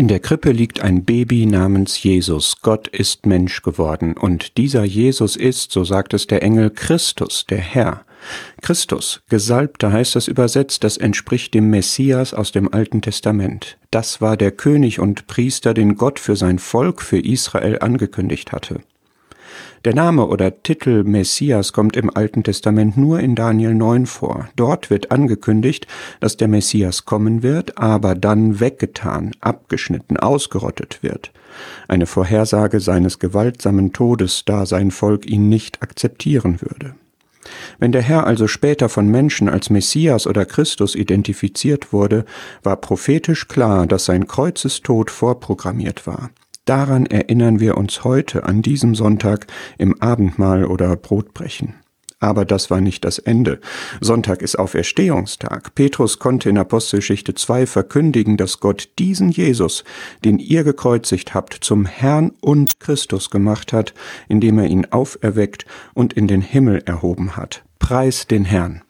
In der Krippe liegt ein Baby namens Jesus. Gott ist Mensch geworden. Und dieser Jesus ist, so sagt es der Engel, Christus, der Herr. Christus, Gesalbter heißt das übersetzt, das entspricht dem Messias aus dem Alten Testament. Das war der König und Priester, den Gott für sein Volk, für Israel angekündigt hatte. Der Name oder Titel Messias kommt im Alten Testament nur in Daniel 9 vor. Dort wird angekündigt, dass der Messias kommen wird, aber dann weggetan, abgeschnitten, ausgerottet wird. Eine Vorhersage seines gewaltsamen Todes, da sein Volk ihn nicht akzeptieren würde. Wenn der Herr also später von Menschen als Messias oder Christus identifiziert wurde, war prophetisch klar, dass sein Kreuzestod vorprogrammiert war. Daran erinnern wir uns heute an diesem Sonntag im Abendmahl oder Brotbrechen. Aber das war nicht das Ende. Sonntag ist Auferstehungstag. Petrus konnte in Apostelgeschichte 2 verkündigen, dass Gott diesen Jesus, den ihr gekreuzigt habt, zum Herrn und Christus gemacht hat, indem er ihn auferweckt und in den Himmel erhoben hat. Preis den Herrn.